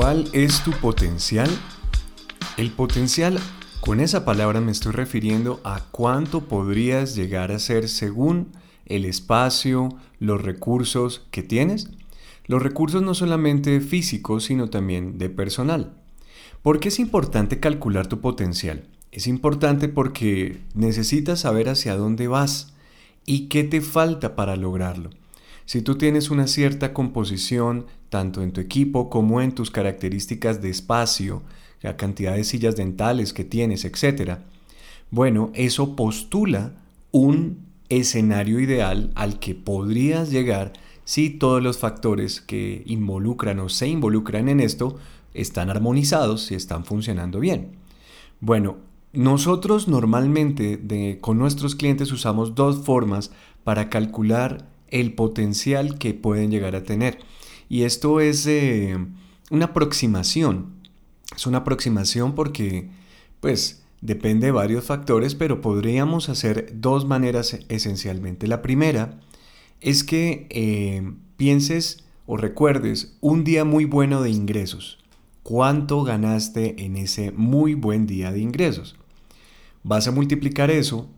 ¿Cuál es tu potencial? El potencial, con esa palabra me estoy refiriendo a cuánto podrías llegar a ser según el espacio, los recursos que tienes. Los recursos no solamente físicos, sino también de personal. ¿Por qué es importante calcular tu potencial? Es importante porque necesitas saber hacia dónde vas y qué te falta para lograrlo. Si tú tienes una cierta composición, tanto en tu equipo como en tus características de espacio, la cantidad de sillas dentales que tienes, etc., bueno, eso postula un escenario ideal al que podrías llegar si todos los factores que involucran o se involucran en esto están armonizados y están funcionando bien. Bueno, nosotros normalmente con nuestros clientes usamos dos formas para calcular el potencial que pueden llegar a tener. Y esto es eh, una aproximación. Es una aproximación porque, pues, depende de varios factores, pero podríamos hacer dos maneras esencialmente. La primera es que eh, pienses o recuerdes un día muy bueno de ingresos. ¿Cuánto ganaste en ese muy buen día de ingresos? Vas a multiplicar eso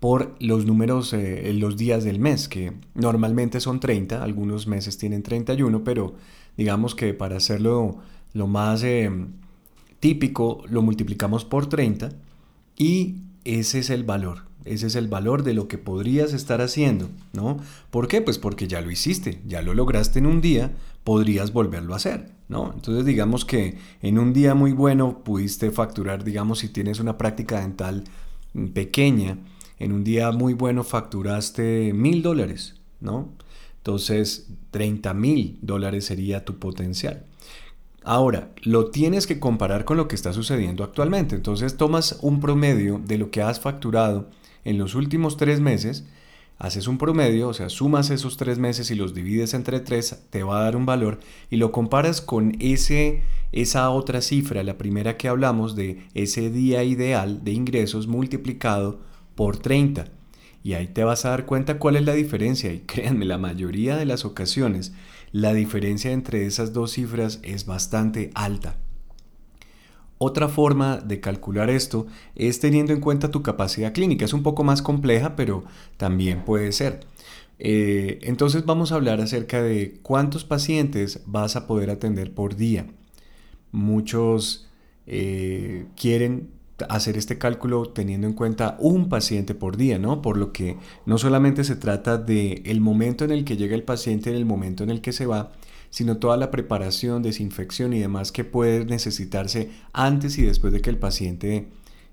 por los números eh, los días del mes, que normalmente son 30, algunos meses tienen 31, pero digamos que para hacerlo lo más eh, típico lo multiplicamos por 30 y ese es el valor, ese es el valor de lo que podrías estar haciendo, ¿no? ¿Por qué? Pues porque ya lo hiciste, ya lo lograste en un día, podrías volverlo a hacer, ¿no? Entonces digamos que en un día muy bueno pudiste facturar, digamos si tienes una práctica dental pequeña, en un día muy bueno facturaste mil dólares, ¿no? Entonces, 30 mil dólares sería tu potencial. Ahora, lo tienes que comparar con lo que está sucediendo actualmente. Entonces, tomas un promedio de lo que has facturado en los últimos tres meses, haces un promedio, o sea, sumas esos tres meses y los divides entre tres, te va a dar un valor y lo comparas con ese, esa otra cifra, la primera que hablamos de ese día ideal de ingresos multiplicado por 30. Y ahí te vas a dar cuenta cuál es la diferencia. Y créanme, la mayoría de las ocasiones la diferencia entre esas dos cifras es bastante alta. Otra forma de calcular esto es teniendo en cuenta tu capacidad clínica. Es un poco más compleja, pero también puede ser. Eh, entonces vamos a hablar acerca de cuántos pacientes vas a poder atender por día. Muchos eh, quieren hacer este cálculo teniendo en cuenta un paciente por día, ¿no? Por lo que no solamente se trata de el momento en el que llega el paciente, en el momento en el que se va, sino toda la preparación, desinfección y demás que puede necesitarse antes y después de que el paciente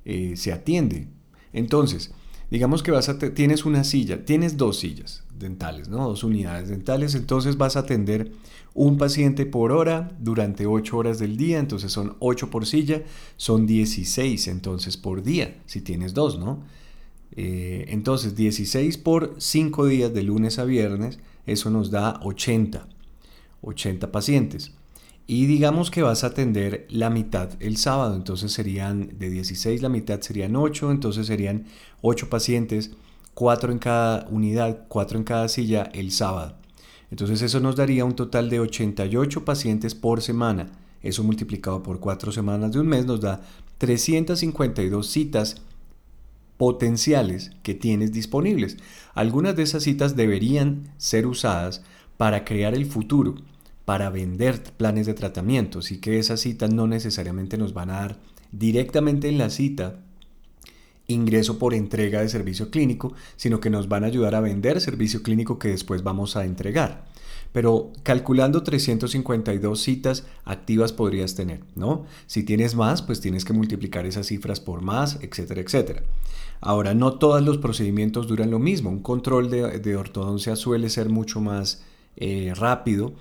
eh, se atiende. Entonces, digamos que vas a tienes una silla, tienes dos sillas dentales, ¿no? Dos unidades dentales, entonces vas a atender un paciente por hora durante 8 horas del día, entonces son 8 por silla, son 16 entonces por día, si tienes dos, ¿no? Eh, entonces 16 por 5 días de lunes a viernes, eso nos da 80, 80 pacientes. Y digamos que vas a atender la mitad el sábado, entonces serían de 16 la mitad serían 8, entonces serían 8 pacientes, 4 en cada unidad, 4 en cada silla el sábado. Entonces eso nos daría un total de 88 pacientes por semana. Eso multiplicado por 4 semanas de un mes nos da 352 citas potenciales que tienes disponibles. Algunas de esas citas deberían ser usadas para crear el futuro, para vender planes de tratamiento. Así que esas citas no necesariamente nos van a dar directamente en la cita ingreso por entrega de servicio clínico, sino que nos van a ayudar a vender servicio clínico que después vamos a entregar. Pero calculando 352 citas activas podrías tener, ¿no? Si tienes más, pues tienes que multiplicar esas cifras por más, etcétera, etcétera. Ahora, no todos los procedimientos duran lo mismo. Un control de, ortodoncia suele ser mucho más eh, rápido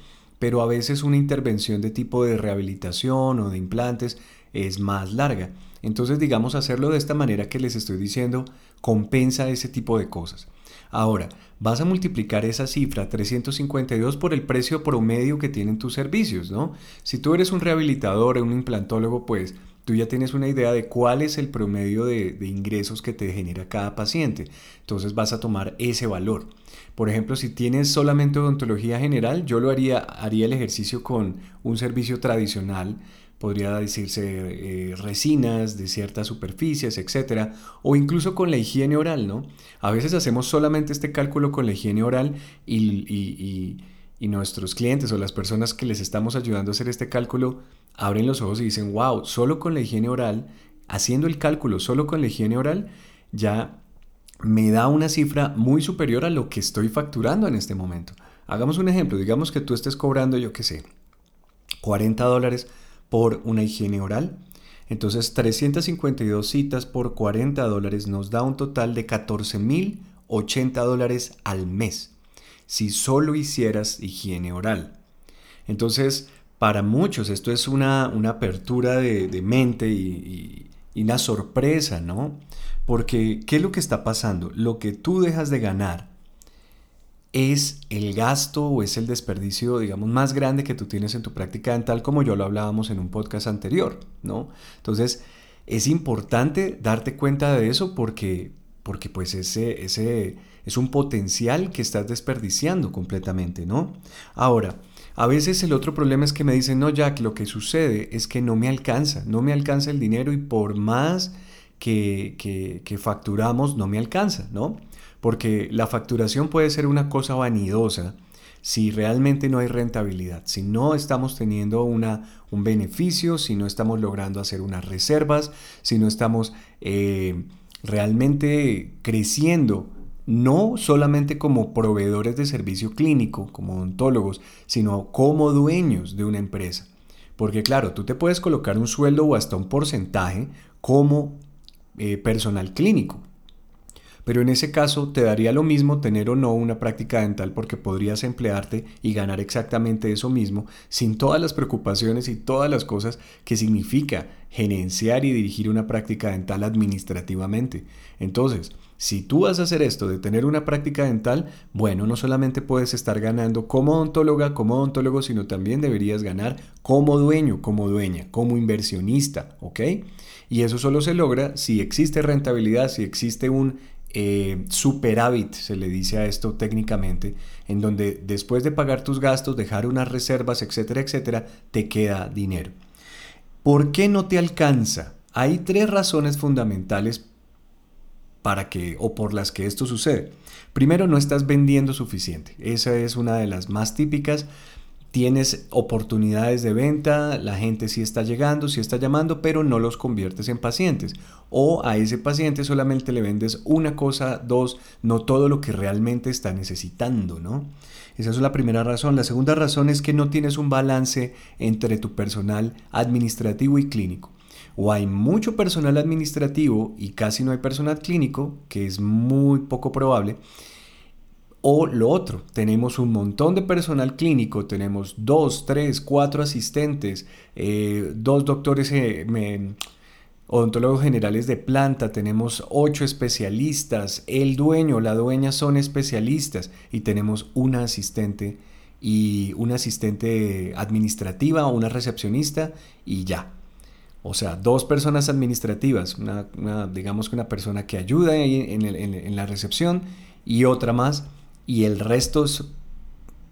pero a veces una intervención de tipo de rehabilitación o de implantes es más larga. Entonces, digamos, hacerlo de esta manera que les estoy diciendo compensa ese tipo de cosas. Ahora, vas a multiplicar esa cifra 352 por el precio promedio que tienen tus servicios, ¿no? Si tú eres un rehabilitador un implantólogo, pues tú ya tienes una idea de cuál es el promedio de, ingresos que te genera cada paciente. Entonces vas a tomar ese valor. Por ejemplo, si tienes solamente odontología general, yo lo haría, haría el ejercicio con un servicio tradicional podría decirse eh, resinas de ciertas superficies, etcétera, o incluso con la higiene oral, ¿no? A veces hacemos solamente este cálculo con la higiene oral y, y nuestros clientes o las personas que les estamos ayudando a hacer este cálculo abren los ojos y dicen, wow, solo con la higiene oral, haciendo el cálculo solo con la higiene oral, ya me da una cifra muy superior a lo que estoy facturando en este momento. Hagamos un ejemplo, digamos que tú estés cobrando, yo qué sé, 40 dólares por una higiene oral. Entonces 352 citas por 40 dólares nos da un total de 14.080 dólares al mes si solo hicieras higiene oral. Entonces, para muchos esto es una, apertura de, mente y, y, una sorpresa, ¿no? Porque, ¿qué es lo que está pasando? Lo que tú dejas de ganar es el gasto o es el desperdicio, digamos, más grande que tú tienes en tu práctica dental, como yo lo hablábamos en un podcast anterior, ¿no? Entonces, es importante darte cuenta de eso porque, porque pues ese, ese es un potencial que estás desperdiciando completamente, ¿no? Ahora, a veces el otro problema es que me dicen, no, Jack, lo que sucede es que no me alcanza, no me alcanza el dinero y por más que, que, facturamos, no me alcanza, ¿no? porque la facturación puede ser una cosa vanidosa si realmente no hay rentabilidad, si no estamos teniendo una, un beneficio, si no estamos logrando hacer unas reservas, si no estamos eh, realmente creciendo, no solamente como proveedores de servicio clínico, como odontólogos, sino como dueños de una empresa. Porque claro, tú te puedes colocar un sueldo o hasta un porcentaje como eh, personal clínico, pero en ese caso te daría lo mismo tener o no una práctica dental porque podrías emplearte y ganar exactamente eso mismo sin todas las preocupaciones y todas las cosas que significa gerenciar y dirigir una práctica dental administrativamente. Entonces, si tú vas a hacer esto de tener una práctica dental, bueno, no solamente puedes estar ganando como odontóloga, como odontólogo, sino también deberías ganar como dueño, como dueña, como inversionista, ¿ok? Y eso solo se logra si existe rentabilidad, si existe un eh, superávit, se le dice a esto técnicamente, en donde después de pagar tus gastos, dejar unas reservas, etcétera, etcétera, te queda dinero. ¿Por qué no te alcanza? Hay tres razones fundamentales para que o por las que esto sucede. Primero, no estás vendiendo suficiente. Esa es una de las más típicas tienes oportunidades de venta, la gente sí está llegando, sí está llamando, pero no los conviertes en pacientes. O a ese paciente solamente le vendes una cosa, dos, no todo lo que realmente está necesitando, ¿no? Esa es la primera razón. La segunda razón es que no tienes un balance entre tu personal administrativo y clínico. O hay mucho personal administrativo y casi no hay personal clínico, que es muy poco probable o lo otro, tenemos un montón de personal clínico, tenemos dos, tres, cuatro asistentes, eh, dos doctores eh, odontólogos generales de planta, tenemos ocho especialistas, el dueño, la dueña son especialistas y tenemos una asistente y una asistente administrativa o una recepcionista y ya. O sea, dos personas administrativas, una, digamos que una persona que ayuda en, en la recepción y otra más y el resto es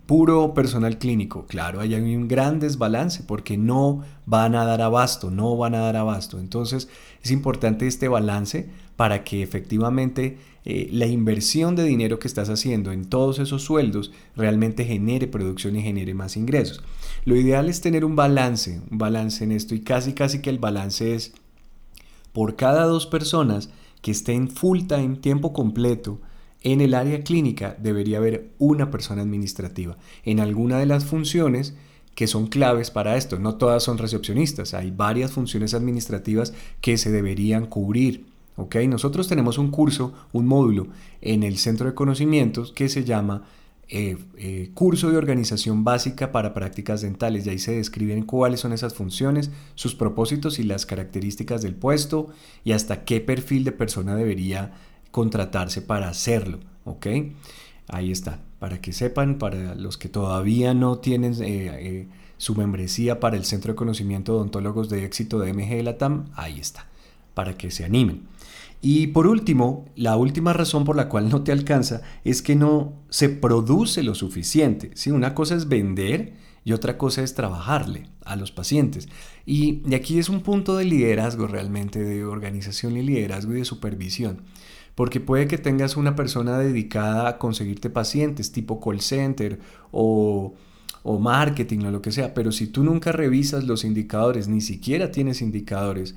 puro personal clínico. Claro, hay un gran desbalance porque no van a dar abasto, no van a dar abasto. Entonces es importante este balance para que efectivamente eh, la inversión de dinero que estás haciendo en todos esos sueldos realmente genere producción y genere más ingresos. Lo ideal es tener un balance, un balance en esto y casi casi que el balance es por cada dos personas que estén full time, tiempo completo, en el área clínica debería haber una persona administrativa en alguna de las funciones que son claves para esto. No todas son recepcionistas, hay varias funciones administrativas que se deberían cubrir. ¿ok? Nosotros tenemos un curso, un módulo en el centro de conocimientos que se llama eh, eh, curso de organización básica para prácticas dentales y ahí se describen cuáles son esas funciones, sus propósitos y las características del puesto y hasta qué perfil de persona debería contratarse para hacerlo. ¿ok? Ahí está, para que sepan, para los que todavía no tienen eh, su membresía para el Centro de Conocimiento de Odontólogos de Éxito de MG Latam, ahí está, para que se animen. Y por último, la última razón por la cual no te alcanza es que no se produce lo suficiente. ¿sí? Una cosa es vender y otra cosa es trabajarle a los pacientes. Y, y aquí es un punto de liderazgo realmente, de organización y liderazgo y de supervisión. Porque puede que tengas una persona dedicada a conseguirte pacientes, tipo call center o o marketing o lo que sea, pero si tú nunca revisas los indicadores, ni siquiera tienes indicadores,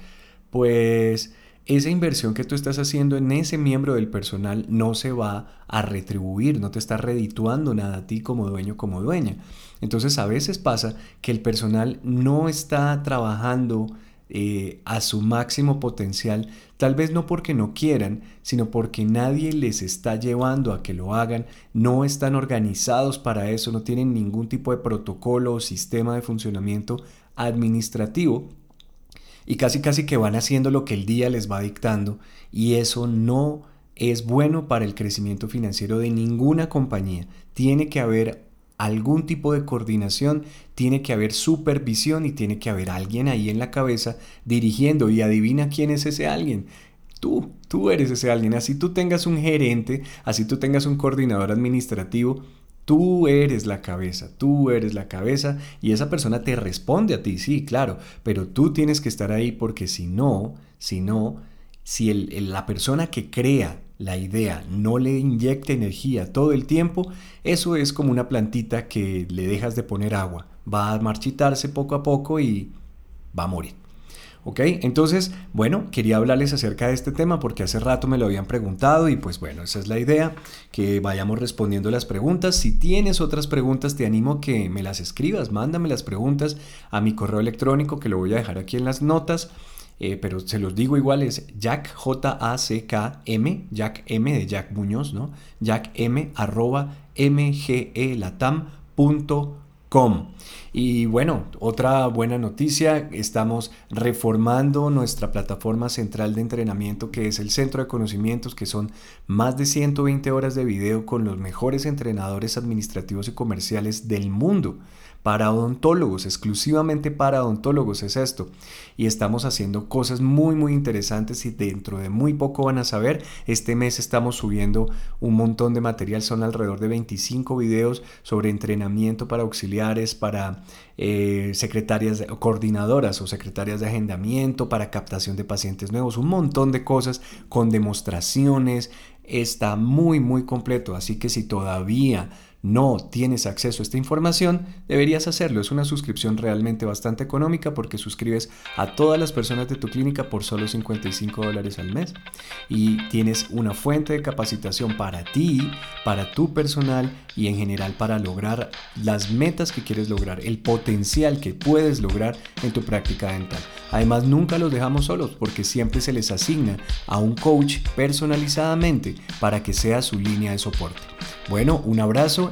pues esa inversión que tú estás haciendo en ese miembro del personal no se va a retribuir, no te está redituando nada a ti como dueño, como dueña. Entonces a veces pasa que el personal no está trabajando eh, a su máximo potencial, tal vez no porque no quieran, sino porque nadie les está llevando a que lo hagan, no están organizados para eso, no tienen ningún tipo de protocolo o sistema de funcionamiento administrativo y casi casi que van haciendo lo que el día les va dictando y eso no es bueno para el crecimiento financiero de ninguna compañía. Tiene que haber algún tipo de coordinación, tiene que haber supervisión y tiene que haber alguien ahí en la cabeza dirigiendo y adivina quién es ese alguien. Tú, tú eres ese alguien. Así tú tengas un gerente, así tú tengas un coordinador administrativo, tú eres la cabeza, tú eres la cabeza y esa persona te responde a ti, sí, claro, pero tú tienes que estar ahí porque si no, si no, si la persona que crea la idea no le inyecta energía todo el tiempo, eso es como una plantita que le dejas de poner agua. Va a marchitarse poco a poco y va a morir. ¿Ok? Entonces, bueno, quería hablarles acerca de este tema porque hace rato me lo habían preguntado y pues bueno, esa es la idea, que vayamos respondiendo las preguntas. Si tienes otras preguntas, te animo a que me las escribas, mándame las preguntas a mi correo electrónico que lo voy a dejar aquí en las notas. Eh, pero se los digo igual, es Jack, J-A-C-K-M, Jack M de Jack Muñoz, ¿no? Jack M arroba mgelatam.com. Y bueno, otra buena noticia, estamos reformando nuestra plataforma central de entrenamiento que es el Centro de Conocimientos, que son más de 120 horas de video con los mejores entrenadores administrativos y comerciales del mundo para odontólogos, exclusivamente para odontólogos es esto. Y estamos haciendo cosas muy muy interesantes y dentro de muy poco van a saber. Este mes estamos subiendo un montón de material, son alrededor de 25 videos sobre entrenamiento para auxiliares, para eh, secretarias coordinadoras o secretarias de agendamiento, para captación de pacientes nuevos, un montón de cosas con demostraciones. Está muy muy completo, así que si todavía no tienes acceso a esta información, deberías hacerlo. Es una suscripción realmente bastante económica porque suscribes a todas las personas de tu clínica por solo 55 dólares al mes. Y tienes una fuente de capacitación para ti, para tu personal y en general para lograr las metas que quieres lograr, el potencial que puedes lograr en tu práctica dental. Además, nunca los dejamos solos porque siempre se les asigna a un coach personalizadamente para que sea su línea de soporte. Bueno, un abrazo